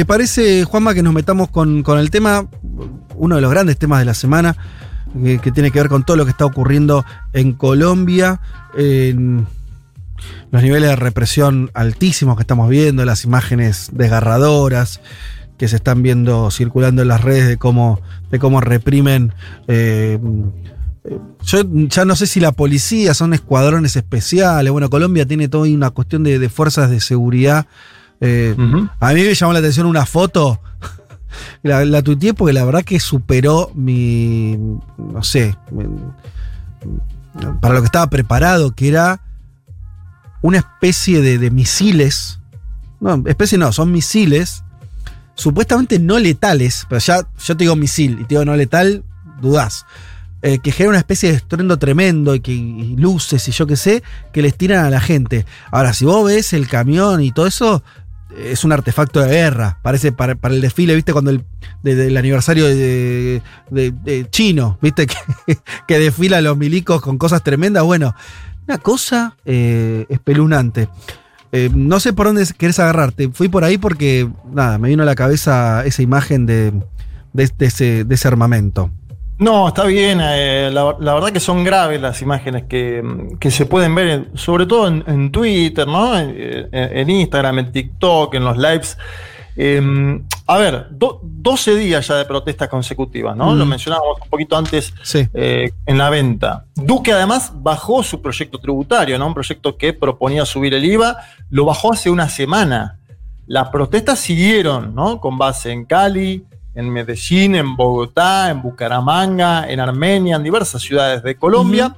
¿Te parece, Juanma, que nos metamos con, el tema, uno de los grandes temas de la semana, que, que tiene que ver con todo lo que está ocurriendo en Colombia, los niveles de represión altísimos que estamos viendo, las imágenes desgarradoras que se están viendo circulando en las redes de cómo, de cómo reprimen. eh, yo ya no sé si la policía son escuadrones especiales. Bueno, Colombia tiene toda una cuestión de fuerzas de seguridad. Eh, A mí me llamó la atención una foto. La, la tuiteé porque la verdad que superó mi. No sé. mi- para lo que estaba preparado, que era una especie de, de misiles. No, especie no, son misiles. Supuestamente no letales, pero ya yo te digo misil y te digo no letal, dudás. Eh, que genera una especie de estruendo tremendo y que y luces y yo qué sé, que les tiran a la gente. Ahora, si vos ves el camión y todo eso, es un artefacto de guerra. Parece para, para el desfile, ¿viste? Cuando el de- aniversario de, de- chino, ¿viste? Que, que desfila los milicos con cosas tremendas. Bueno, una cosa eh, espeluznante. Eh, no sé por dónde querés agarrarte. Fui por ahí porque, nada, me vino a la cabeza esa imagen de, de ese, de ese armamento. No, está bien. eh, la, la verdad que son graves las imágenes que, que se pueden ver, sobre todo en, en Twitter, ¿no? En, en- en Instagram, en TikTok, en los lives. Eh, a ver, do- 12 días ya de protestas consecutivas, ¿no? Mm. Lo mencionábamos un poquito antes Sí. eh, en la venta. Duque además bajó su proyecto tributario, ¿no? Un proyecto que proponía subir el IVA, lo bajó hace una semana. Las protestas siguieron, ¿no? Con base en Cali, en Medellín, en Bogotá, en Bucaramanga, en Armenia, en diversas ciudades de Colombia.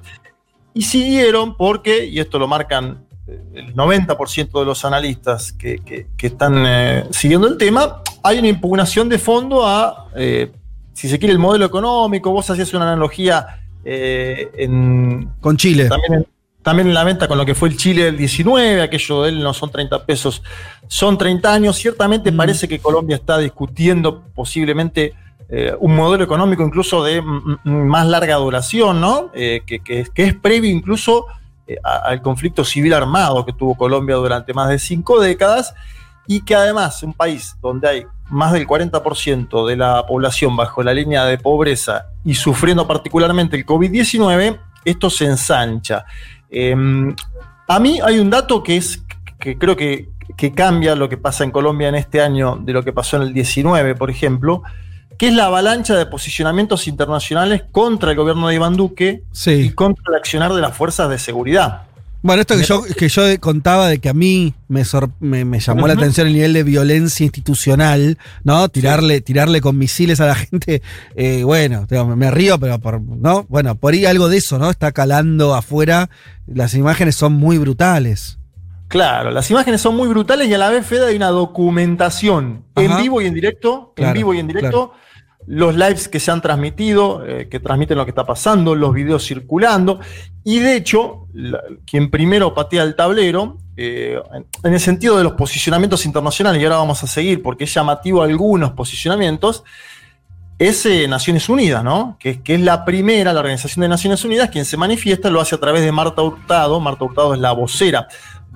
Y siguieron porque, y esto lo marcan eh, el 90% de los analistas que, que- que están eh, siguiendo el tema, hay una impugnación de fondo a, eh, si se quiere, el modelo económico. Vos hacías una analogía eh, en, Con Chile. también en, también en la venta con lo que fue el Chile del 19, aquello de él no son 30 pesos, son 30 años. Ciertamente Mm. parece que Colombia está discutiendo posiblemente eh, un modelo económico incluso de más larga duración, ¿no? Eh, que, que es- que es previo incluso eh, a- al conflicto civil armado que tuvo Colombia durante más de cinco décadas y que además un país donde hay más del 40% de la población bajo la línea de pobreza y sufriendo particularmente el COVID-19, esto se ensancha. Eh, a mí hay un dato que es que creo que, que cambia lo que pasa en Colombia en este año de lo que pasó en el 19, por ejemplo, que es la avalancha de posicionamientos internacionales contra el gobierno de Iván Duque y contra el accionar de las fuerzas de seguridad. Bueno, esto que yo, que yo contaba de que a mí me, sor- me, me llamó la atención el nivel de violencia institucional, ¿no? Tirarle, tirarle con misiles a la gente. eh, bueno, digo, me río, pero por, ¿no? Bueno, por ahí algo de eso, ¿no? Está calando afuera. Las imágenes son muy brutales. Claro, las imágenes son muy brutales y a la vez, Fede, hay una documentación Ajá. en vivo y en directo, Claro, en vivo y en directo, los lives que se han transmitido, eh, que transmiten lo que está pasando, los videos circulando, y de hecho, quien primero patea el tablero, eh, en, en el sentido de los posicionamientos internacionales, y ahora vamos a seguir porque es llamativo algunos posicionamientos, es eh, Naciones Unidas, ¿no? Que, que es la primera, la Organización de Naciones Unidas, quien se manifiesta, lo hace a través de Marta Hurtado. Marta Hurtado es la vocera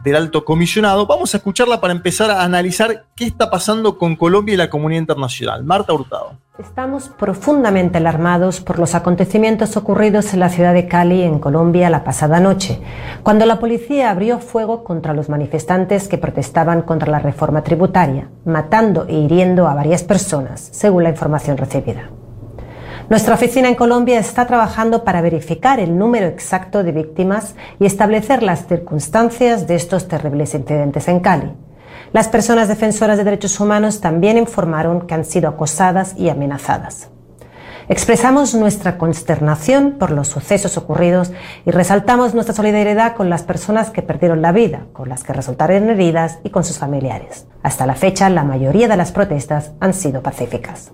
del alto comisionado. Vamos a escucharla para empezar a analizar qué está pasando con Colombia y la comunidad internacional. Marta Hurtado. Estamos profundamente alarmados por los acontecimientos ocurridos en la ciudad de Cali, en Colombia, la pasada noche, cuando la policía abrió fuego contra los manifestantes que protestaban contra la reforma tributaria, matando e hiriendo a varias personas, según la información recibida. Nuestra oficina en Colombia está trabajando para verificar el número exacto de víctimas y establecer las circunstancias de estos terribles incidentes en Cali. Las personas defensoras de derechos humanos también informaron que han sido acosadas y amenazadas. Expresamos nuestra consternación por los sucesos ocurridos y resaltamos nuestra solidaridad con las personas que perdieron la vida, con las que resultaron heridas y con sus familiares. Hasta la fecha, la mayoría de las protestas han sido pacíficas.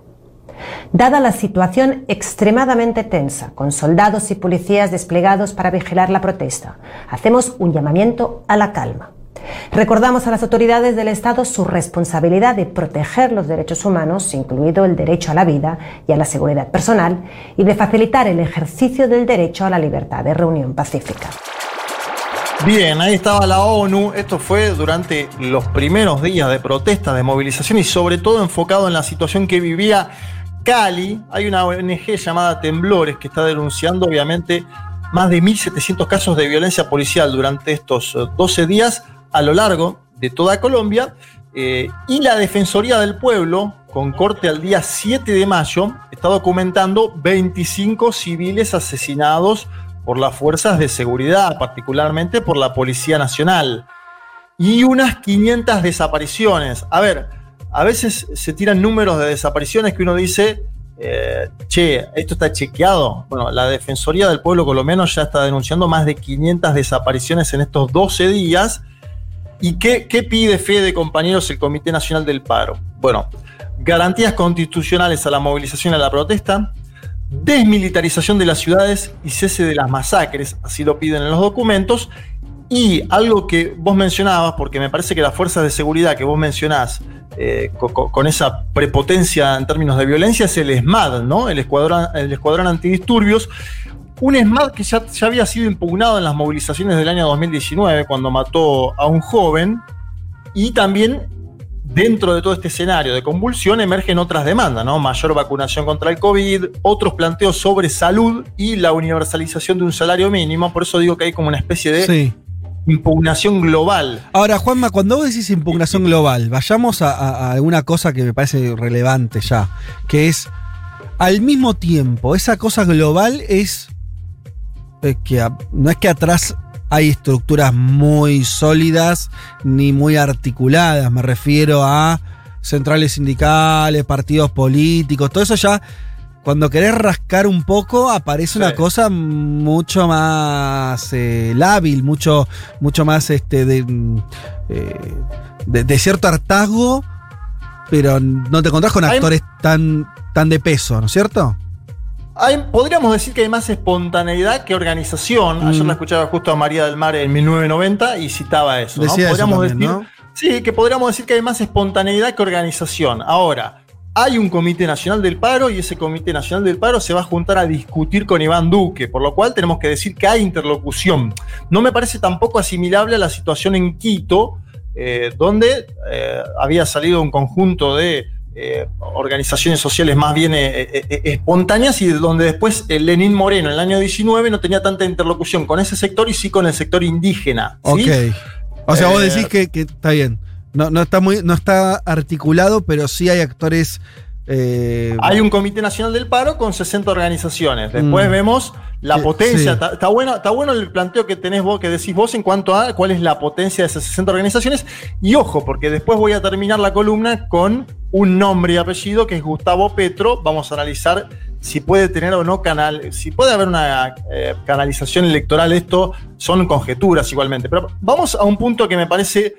Dada la situación extremadamente tensa, con soldados y policías desplegados para vigilar la protesta, hacemos un llamamiento a la calma. Recordamos a las autoridades del Estado su responsabilidad de proteger los derechos humanos, incluido el derecho a la vida y a la seguridad personal, y de facilitar el ejercicio del derecho a la libertad de reunión pacífica. Bien, ahí estaba la ONU. Esto fue durante los primeros días de protesta, de movilización y sobre todo enfocado en la situación que vivía Cali. Hay una ONG llamada Temblores que está denunciando obviamente más de 1.700 casos de violencia policial durante estos 12 días a lo largo de toda Colombia. Eh, y la Defensoría del Pueblo, con corte al día 7 de mayo, está documentando 25 civiles asesinados por las fuerzas de seguridad, particularmente por la Policía Nacional, y unas 500 desapariciones. A ver, a veces se tiran números de desapariciones que uno dice, eh, che, esto está chequeado. Bueno, la Defensoría del Pueblo colombiano ya está denunciando más de 500 desapariciones en estos 12 días. ¿Y qué, qué pide de compañeros, el Comité Nacional del Paro? Bueno, garantías constitucionales a la movilización y a la protesta, desmilitarización de las ciudades y cese de las masacres, así lo piden en los documentos. Y algo que vos mencionabas, porque me parece que las fuerzas de seguridad que vos mencionás eh, con, esa prepotencia en términos de violencia es el ESMAD, ¿no? El Escuadrón, el escuadrón Antidisturbios. Un ESMAD que ya, ya había sido impugnado en las movilizaciones del año 2019, cuando mató a un joven, y también Dentro de todo este escenario de convulsión emergen otras demandas, ¿no? Mayor vacunación contra el COVID, otros planteos sobre salud y la universalización de un salario mínimo. Por eso digo que hay como una especie de impugnación global. Ahora, Juanma, cuando vos decís impugnación global, vayamos a, alguna cosa que me parece relevante ya, que es al mismo tiempo, esa cosa global es eh, que no es que atrás hay estructuras muy sólidas ni muy articuladas. Me refiero a centrales sindicales, partidos políticos, todo eso ya. Cuando querés rascar un poco, aparece una cosa mucho más eh, lábil, mucho, mucho más este, eh, de, de, cierto hartazgo, pero no te encontrás con actores tan, tan de peso, ¿no es cierto? podríamos decir que hay más espontaneidad que organización. Ayer mm. la escuchaba justo a María del Mar en 1990 y citaba eso. podríamos decir, Sí, que podríamos decir que hay más espontaneidad que organización. Ahora, hay un Comité Nacional del Paro y ese Comité Nacional del Paro se va a juntar a discutir con Iván Duque, por lo cual tenemos que decir que hay interlocución. No me parece tampoco asimilable a la situación en Quito, eh, donde eh, había salido un conjunto de eh, organizaciones sociales más bien espontáneas y donde después Lenín Moreno en el año 19 no tenía tanta interlocución con ese sector y sí con el sector indígena. Ok. O sea, vos decís que, está bien. No, no, está muy, no está articulado, pero sí hay actores eh, Hay un Comité Nacional del Paro con 60 organizaciones. Después mm. vemos la potencia. Está, bueno, está bueno el planteo que tenés vos, que decís vos en cuanto a cuál es la potencia de esas 60 organizaciones. Y ojo, porque después voy a terminar la columna con un nombre y apellido que es Gustavo Petro. Vamos a analizar si puede tener o no canal, si puede haber una eh, canalización electoral. Esto son conjeturas igualmente. Pero vamos a un punto que me parece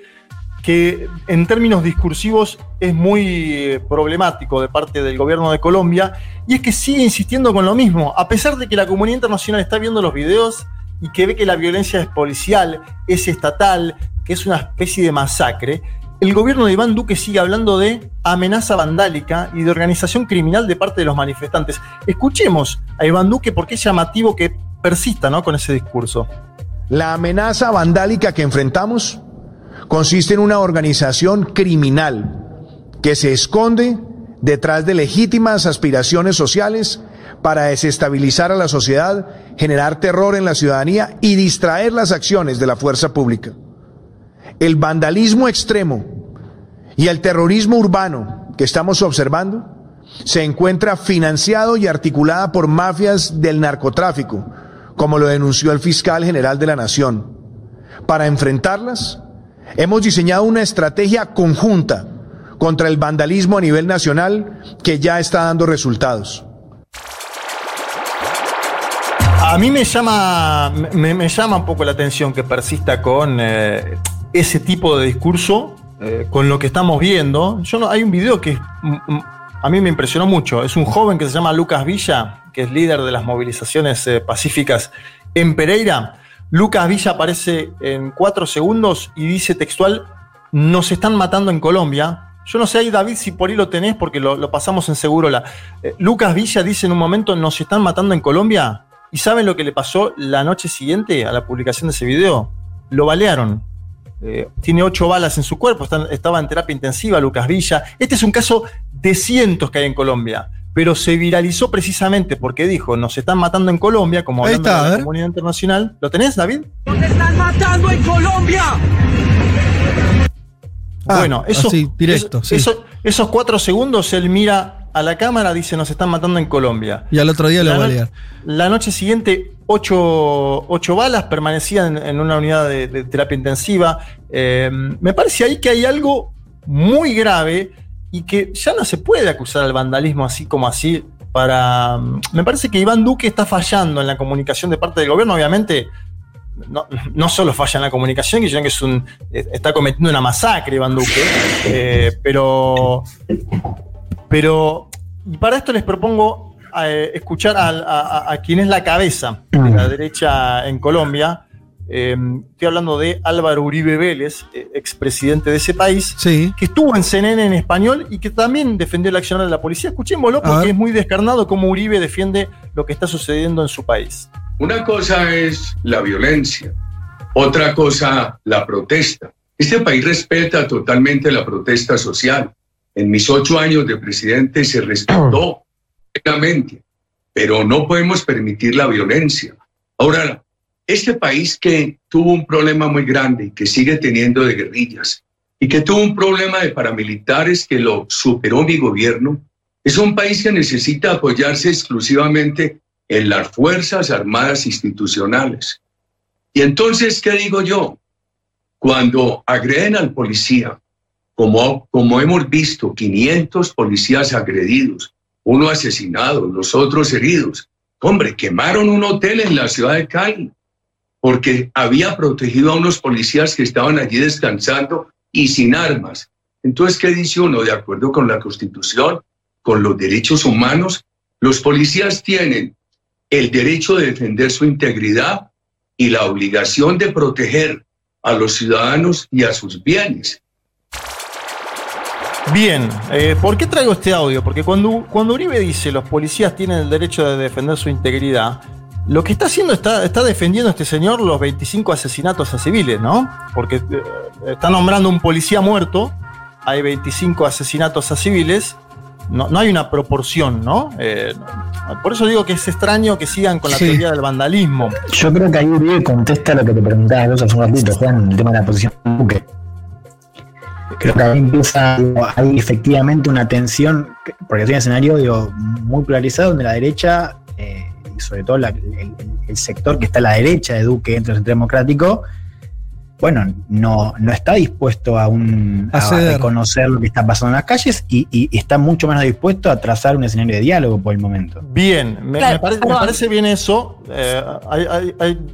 que en términos discursivos es muy eh, problemático de parte del gobierno de Colombia, y es que sigue insistiendo con lo mismo, a pesar de que la comunidad internacional está viendo los videos y que ve que la violencia es policial, es estatal, que es una especie de masacre, el gobierno de Iván Duque sigue hablando de amenaza vandálica y de organización criminal de parte de los manifestantes. Escuchemos a Iván Duque porque es llamativo que persista ¿no? con ese discurso. La amenaza vandálica que enfrentamos consiste en una organización criminal que se esconde detrás de legítimas aspiraciones sociales para desestabilizar a la sociedad, generar terror en la ciudadanía y distraer las acciones de la fuerza pública. El vandalismo extremo y el terrorismo urbano que estamos observando se encuentra financiado y articulada por mafias del narcotráfico, como lo denunció el fiscal general de la Nación. Para enfrentarlas, Hemos diseñado una estrategia conjunta contra el vandalismo a nivel nacional que ya está dando resultados. A mí me llama, me, llama un poco la atención que persista con eh, ese tipo de discurso, eh, con lo que estamos viendo. Yo hay un video que es a mí me impresionó mucho. Es un joven que se llama Lucas Villa, que es líder de las movilizaciones eh, pacíficas en Pereira. Lucas Villa aparece en cuatro segundos y dice textual, nos están matando en Colombia. Yo no sé ahí, David, si por ahí lo tenés, porque lo, pasamos en seguro. La, eh, Lucas Villa dice en un momento, nos están matando en Colombia. ¿Y saben lo que le pasó la noche siguiente a la publicación de ese video? Lo balearon. Eh, tiene ocho balas en su cuerpo, estaba en terapia intensiva Lucas Villa. Este es un caso de cientos que hay en Colombia, pero se viralizó precisamente porque dijo, nos están matando en Colombia, como hablando de la comunidad internacional. ¿Lo tenés, David? ¡Nos están matando en Colombia! Ah, bueno, eso, directo, esos cuatro segundos él mira a la cámara, dice nos están matando en Colombia. Y al otro día la, le La noche siguiente, ocho, balas permanecían en, una unidad de, terapia intensiva. Eh, me parece ahí que hay algo muy grave y que ya no se puede acusar al vandalismo así como así para... Me parece que Iván Duque está fallando en la comunicación de parte del gobierno, obviamente no, solo falla en la comunicación, sino que es un, está cometiendo una masacre Iván Duque, eh, pero, pero y para esto les propongo eh, escuchar a, quien es la cabeza de la derecha en Colombia. Eh, estoy hablando de Álvaro Uribe Vélez, expresidente de ese país, que estuvo en CNN en español y que también defendió el accionar de la policía. Escuchémoslo porque es muy descarnado cómo Uribe defiende lo que está sucediendo en su país. Una cosa es la violencia, otra cosa la protesta. Este país respeta totalmente la protesta social. En mis ocho años de presidente se respetó plenamente, pero no podemos permitir la violencia. Ahora, este país que tuvo un problema muy grande y que sigue teniendo de guerrillas y que tuvo un problema de paramilitares que lo superó mi gobierno, es un país que necesita apoyarse exclusivamente en las Fuerzas Armadas Institucionales. Y entonces, ¿qué digo yo? Cuando agreden al policía, como, como hemos visto, 500 policías agredidos, uno asesinado, los otros heridos. Hombre, quemaron un hotel en la ciudad de Cali porque había protegido a unos policías que estaban allí descansando y sin armas. Entonces, ¿qué dice uno? De acuerdo con la Constitución, con los derechos humanos, los policías tienen el derecho de defender su integridad y la obligación de proteger a los ciudadanos y a sus bienes. Bien, eh, ¿por qué traigo este audio? Porque cuando, cuando Uribe dice los policías tienen el derecho de defender su integridad, lo que está haciendo está, está defendiendo este señor los 25 asesinatos a civiles, ¿no? Porque eh, está nombrando un policía muerto, hay 25 asesinatos a civiles, no, hay una proporción, ¿no? Eh, por eso digo que es extraño que sigan con la teoría del vandalismo. Yo creo que ahí Uribe contesta lo que te preguntaba vos hace un ratito, Juan, el tema de la posición de Buque. Creo que ahí empieza, hay efectivamente una tensión, porque es un escenario digo, muy polarizado donde la derecha, eh, sobre todo el, el, sector que está a la derecha de Duque dentro del centro democrático, bueno, no, no está dispuesto a, un, a, reconocer lo que está pasando en las calles y, está mucho menos dispuesto a trazar un escenario de diálogo por el momento. Bien, me, parece, bien eso. Eh,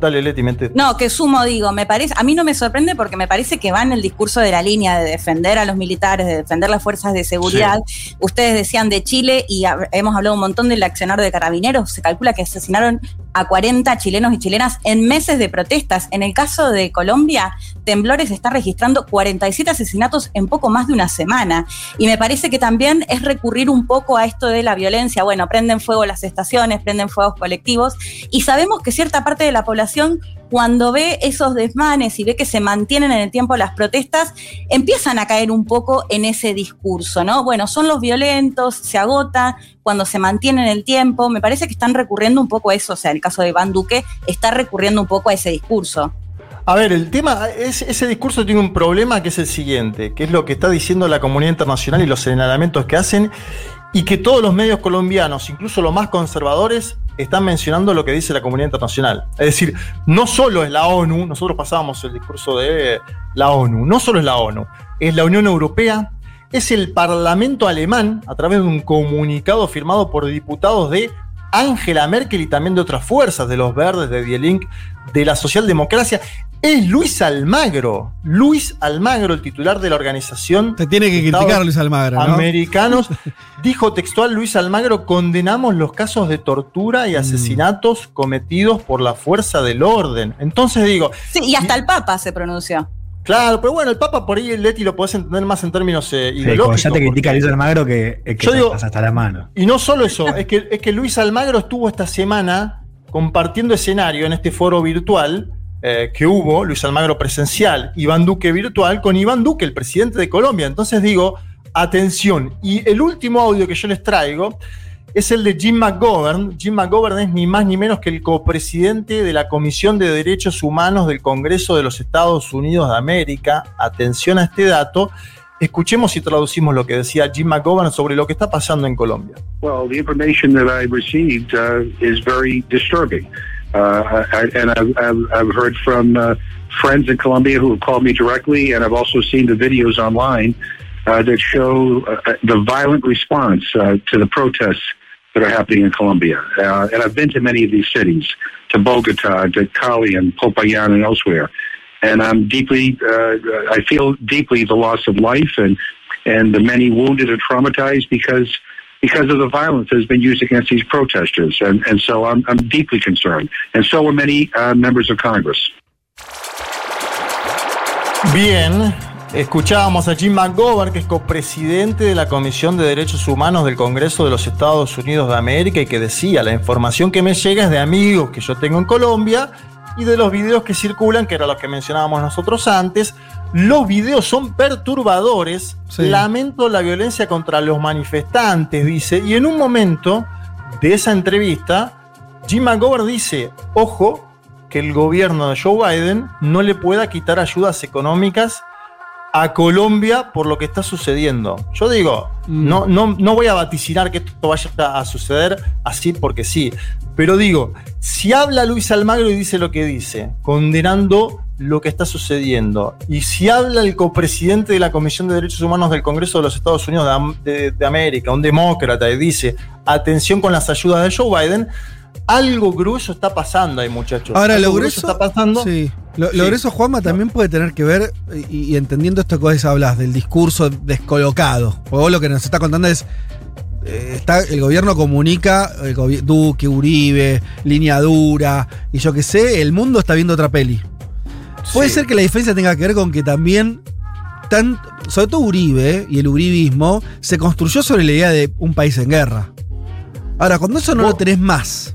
dale, Leti, mente. No, que sumo, digo, me parece, a mí no me sorprende porque me parece que va en el discurso de la línea de defender a los militares, de defender las fuerzas de seguridad. Ustedes decían de Chile y hemos hablado un montón del accionar de carabineros. Se calcula que asesinaron a 40 chilenos y chilenas en meses de protestas. En el caso de Colombia, Temblores está registrando 47 asesinatos en poco más de una semana. Y me parece que también es recurrir un poco a esto de la violencia. Bueno, prenden fuego las estaciones, prenden fuegos colectivos. Y sabemos que cierta parte de la población cuando ve esos desmanes y ve que se mantienen en el tiempo las protestas, empiezan a caer un poco en ese discurso, ¿no? Bueno, son los violentos, se agota cuando se mantiene en el tiempo. Me parece que están recurriendo un poco a eso, o sea, el caso de Iván Duque está recurriendo un poco a ese discurso. A ver, el tema, ese discurso tiene un problema que es el siguiente, que es lo que está diciendo la comunidad internacional y los señalamientos que hacen, y que todos los medios colombianos, incluso los más conservadores, están mencionando lo que dice la comunidad internacional. Es decir, no solo es la ONU, nosotros pasábamos el discurso de la ONU, no solo es la ONU, es la Unión Europea, es el Parlamento alemán, a través de un comunicado firmado por diputados de Angela Merkel y también de otras fuerzas, de los verdes, de Die Link, de la socialdemocracia. Es Luis Almagro. Luis Almagro, el titular de la organización. Te tiene que criticar Luis Almagro, ¿no? Americanos. Dijo textual Luis Almagro, condenamos los casos de tortura Mm. y asesinatos cometidos por la fuerza del orden. Entonces digo, Sí, y hasta el Papa se pronunció. claro, pero bueno, el Papa por ahí, Leti, lo podés entender más en términos eh, Sí, ideológicos. ya te critica Luis Almagro que, que Yo digo- hasta la mano. Y no solo eso, es que, es que Luis Almagro estuvo esta semana compartiendo escenario en este foro virtual eh, que hubo, Luis Almagro presencial, Iván Duque virtual, con Iván Duque, el presidente de Colombia. Entonces digo, atención. Y el último audio que yo les traigo es el de Jim McGovern. Jim McGovern es ni más ni menos que el copresidente de la Comisión de Derechos Humanos del Congreso de los Estados Unidos de América. Atención a este dato. Escuchemos y traducimos lo que decía Jim McGovern sobre lo que está pasando en Colombia. Well, the information that I received uh, is very disturbing. Uh, I, and I've, I've, I've heard from uh, friends in Colombia who have called me directly, and I've also seen the videos online uh, that show uh, the violent response uh, to the protests that are happening in Colombia. Uh, and I've been to many of these cities, to Bogota, to Cali, and Popayan, and elsewhere. And I'm deeply, uh, I feel deeply the loss of life and and the many wounded and traumatized because because of the violence that has been used against these protesters. And, and so I'm, I'm deeply concerned. And so are many uh, members of Congress. Bien, escuchábamos a Jim McGovern, que es copresidente de la Comisión de Derechos Humanos del Congreso de los Estados Unidos de América y que decía, la información que me llega es de amigos que yo tengo en Colombia y de los videos que circulan, que eran los que mencionábamos nosotros antes. Los videos son perturbadores. Sí. Lamento la violencia contra los manifestantes, dice. Y en un momento de esa entrevista, Jim McGovern dice, ojo, que el gobierno de Joe Biden no le pueda quitar ayudas económicas a Colombia por lo que está sucediendo. Yo digo, Mm. no, no, no voy a vaticinar que esto vaya a suceder así porque sí, pero digo, si habla Luis Almagro y dice lo que dice, condenando lo que está sucediendo, y si habla el copresidente de la Comisión de Derechos Humanos del Congreso de los Estados Unidos de Am- de, de América, un demócrata, y dice, atención con las ayudas de Joe Biden, algo grueso está pasando ahí, muchachos. Ahora, Algo lo grueso, está pasando. Sí. Lo, grueso, Juanma, también puede tener que ver, y, y entendiendo esto que vos hablas, del discurso descolocado. Porque vos lo que nos está contando es. eh, Está, el gobierno comunica, el gobi- Duque, Uribe, línea dura, y yo qué sé, el mundo está viendo otra peli. Puede Sí. ser que la diferencia tenga que ver con que también, tan, sobre todo Uribe y el uribismo, se construyó sobre la idea de un país en guerra. Ahora, cuando eso no Vos- lo tenés más.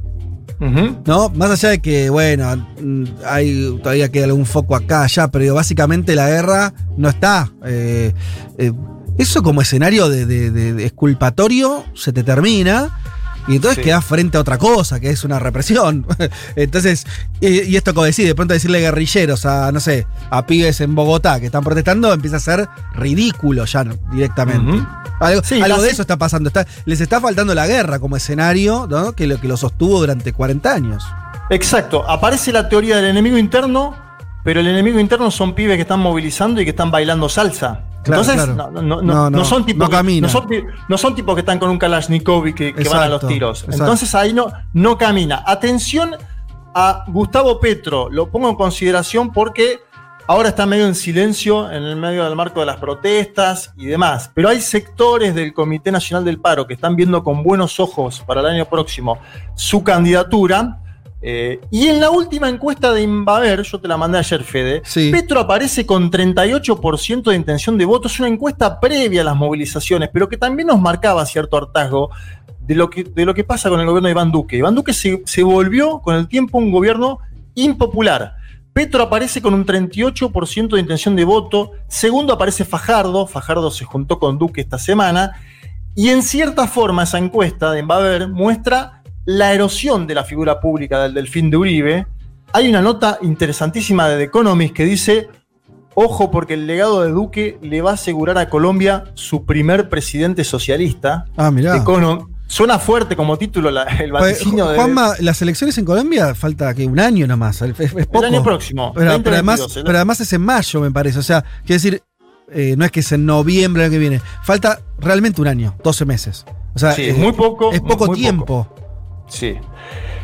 ¿no? Más allá de que, bueno, mm, hay, todavía queda algún foco acá, allá, pero digo, básicamente la guerra no está. eh, eh, eso como escenario de, de- de- de exculpatorio se te termina. Y entonces Sí. quedas frente a otra cosa, que es una represión. entonces, y, y esto como decir, de pronto decirle guerrilleros a, no sé, a pibes en Bogotá que están protestando, empieza a ser ridículo ya directamente. Algo, Sí, algo la- de eso está pasando. Está, les está faltando la guerra como escenario, ¿no? Que lo que lo sostuvo durante 40 años. Exacto, aparece la teoría del enemigo interno, pero el enemigo interno son pibes que están movilizando y que están bailando salsa. Claro, Entonces, claro. No, no- no- No, son tipos que, no son, no son tipos que están con un Kalashnikov y que, que van a los tiros. exacto. Entonces ahí no, no camina. Atención a Gustavo Petro, lo pongo en consideración porque ahora está medio en silencio en el medio del marco de las protestas y demás. Pero hay sectores del Comité Nacional del Paro que están viendo con buenos ojos para el año próximo su candidatura. Eh, y en la última encuesta de Invaver, yo te la mandé ayer, Fede, Sí. Petro aparece con 38% de intención de voto. Es una encuesta previa a las movilizaciones, pero que también nos marcaba cierto hartazgo de lo que, de lo que pasa con el gobierno de Iván Duque. Iván Duque se, se volvió con el tiempo un gobierno impopular. Petro aparece con un 38% de intención de voto. Segundo aparece Fajardo. Fajardo se juntó con Duque esta semana. Y en cierta forma esa encuesta de Invaver muestra la erosión de la figura pública del delfín de Uribe. Hay una nota interesantísima de The Economist que dice, ojo porque el legado de Duque le va a asegurar a Colombia su primer presidente socialista. Ah, mirá. Econo- Suena fuerte como título la- el vaticinio de, Juanma, las elecciones en Colombia falta que un año nomás. Es, es el año próximo. Pero, pero 2022, además, el- pero además es en mayo, me parece. O sea, quiere decir, eh, no es que es en noviembre el año que viene. Falta realmente un año, 12 meses. O sea, Sí, eh, es muy poco. Es poco tiempo. Sí.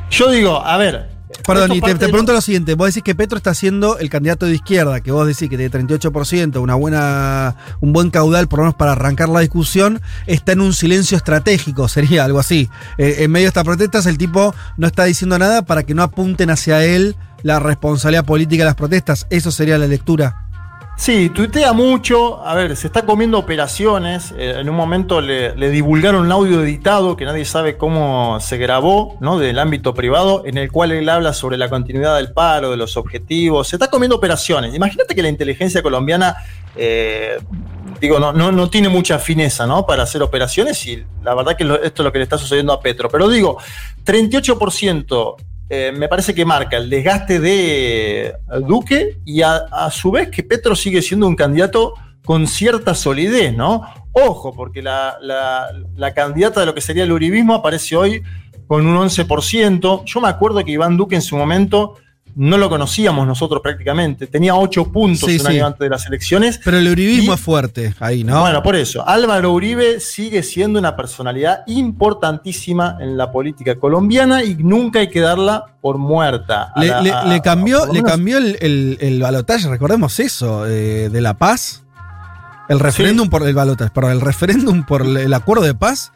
Yo digo, a ver, Perdón, y te, de- pregunto lo siguiente. Vos decís que Petro está siendo el candidato de izquierda, que vos decís que tiene 38%, una buena, un buen caudal, por lo menos para arrancar la discusión, está en un silencio estratégico, sería algo así. Eh, en medio de estas protestas, el tipo no está diciendo nada para que no apunten hacia él la responsabilidad política de las protestas. Eso sería la lectura. Sí, tuitea mucho. A ver, se está comiendo operaciones. Eh, en un momento le, divulgaron un audio editado que nadie sabe cómo se grabó, ¿no? Del ámbito privado, en el cual él habla sobre la continuidad del paro, de los objetivos. Se está comiendo operaciones. Imagínate que la inteligencia colombiana. eh, Digo, no, no, tiene mucha fineza, ¿no? Para hacer operaciones y la verdad que esto es lo que le está sucediendo a Petro. Pero digo, 38% eh, me parece que marca el desgaste de Duque y a, a su vez que Petro sigue siendo un candidato con cierta solidez, ¿no? Ojo, porque la, la- la candidata de lo que sería el uribismo aparece hoy con un 11%. Yo me acuerdo que Iván Duque en su momento no lo conocíamos nosotros prácticamente. Tenía 8 puntos Sí, un sí. año antes de las elecciones. Pero el uribismo Y- es fuerte ahí, ¿no? Bueno, por eso, Álvaro Uribe sigue siendo una personalidad importantísima en la política colombiana y nunca hay que darla por muerta. Le, la- le- a- le a- cambió, le cambió el, el, el balotaje, recordemos eso, eh, de la paz. El referéndum por el balotaje, perdón, el referéndum por el, acuerdo de paz,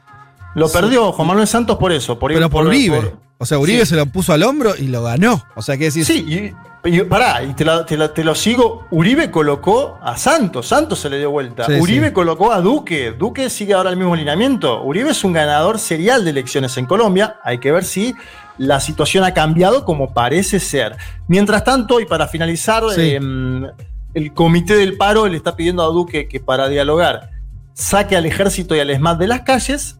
Lo perdió Juan Manuel Santos por eso. Por, pero por, Uribe. por- o sea, Uribe Sí. se lo puso al hombro y lo ganó. O sea, que decir, Sí, y, y pará, y te, la- te la- te lo sigo. Uribe colocó a Santos, Santos se le dio vuelta. Sí, Uribe sí. colocó a Duque, Duque sigue ahora el mismo lineamiento. Uribe es un ganador serial de elecciones en Colombia. Hay que ver si la situación ha cambiado como parece ser. Mientras tanto, y para finalizar, em, el comité del paro le está pidiendo a Duque que para dialogar saque al ejército y al ESMAD de las calles.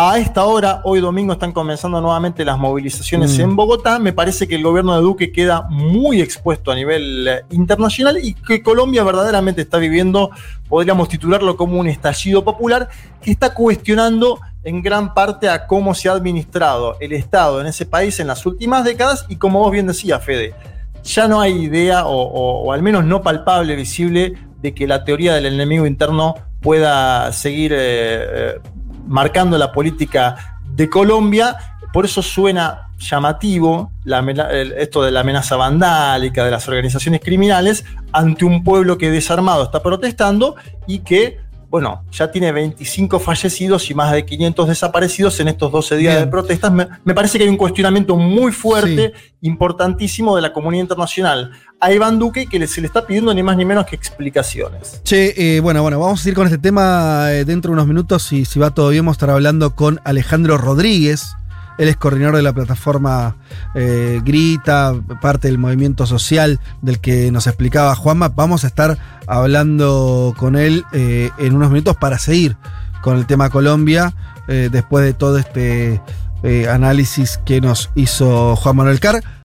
A esta hora, hoy domingo, están comenzando nuevamente las movilizaciones Mm. en Bogotá. Me parece que el gobierno de Duque queda muy expuesto a nivel eh, internacional y que Colombia verdaderamente está viviendo, podríamos titularlo como un estallido popular, que está cuestionando en gran parte a cómo se ha administrado el Estado en ese país en las últimas décadas y como vos bien decías, Fede, ya no hay idea o, o- o al menos no palpable, visible, de que la teoría del enemigo interno pueda seguir eh, eh, marcando la política de Colombia. Por eso suena llamativo el- esto de la amenaza vandálica de las organizaciones criminales ante un pueblo que desarmado está protestando y que, bueno, ya tiene 25 fallecidos y más de 500 desaparecidos en estos 12 días Bien. de protestas. Me, me parece que hay un cuestionamiento muy fuerte, importantísimo de la comunidad internacional a Iván Duque que se le está pidiendo ni más ni menos que explicaciones. Che, eh, bueno, bueno, vamos a ir con este tema eh, dentro de unos minutos y si va todo bien vamos a estar hablando con Alejandro Rodríguez. Él es coordinador de la plataforma eh, Grita, parte del movimiento social del que nos explicaba Juanma. Vamos a estar hablando con él eh, en unos minutos para seguir con el tema Colombia eh, después de todo este análisis que nos hizo Juan Manuel Carr.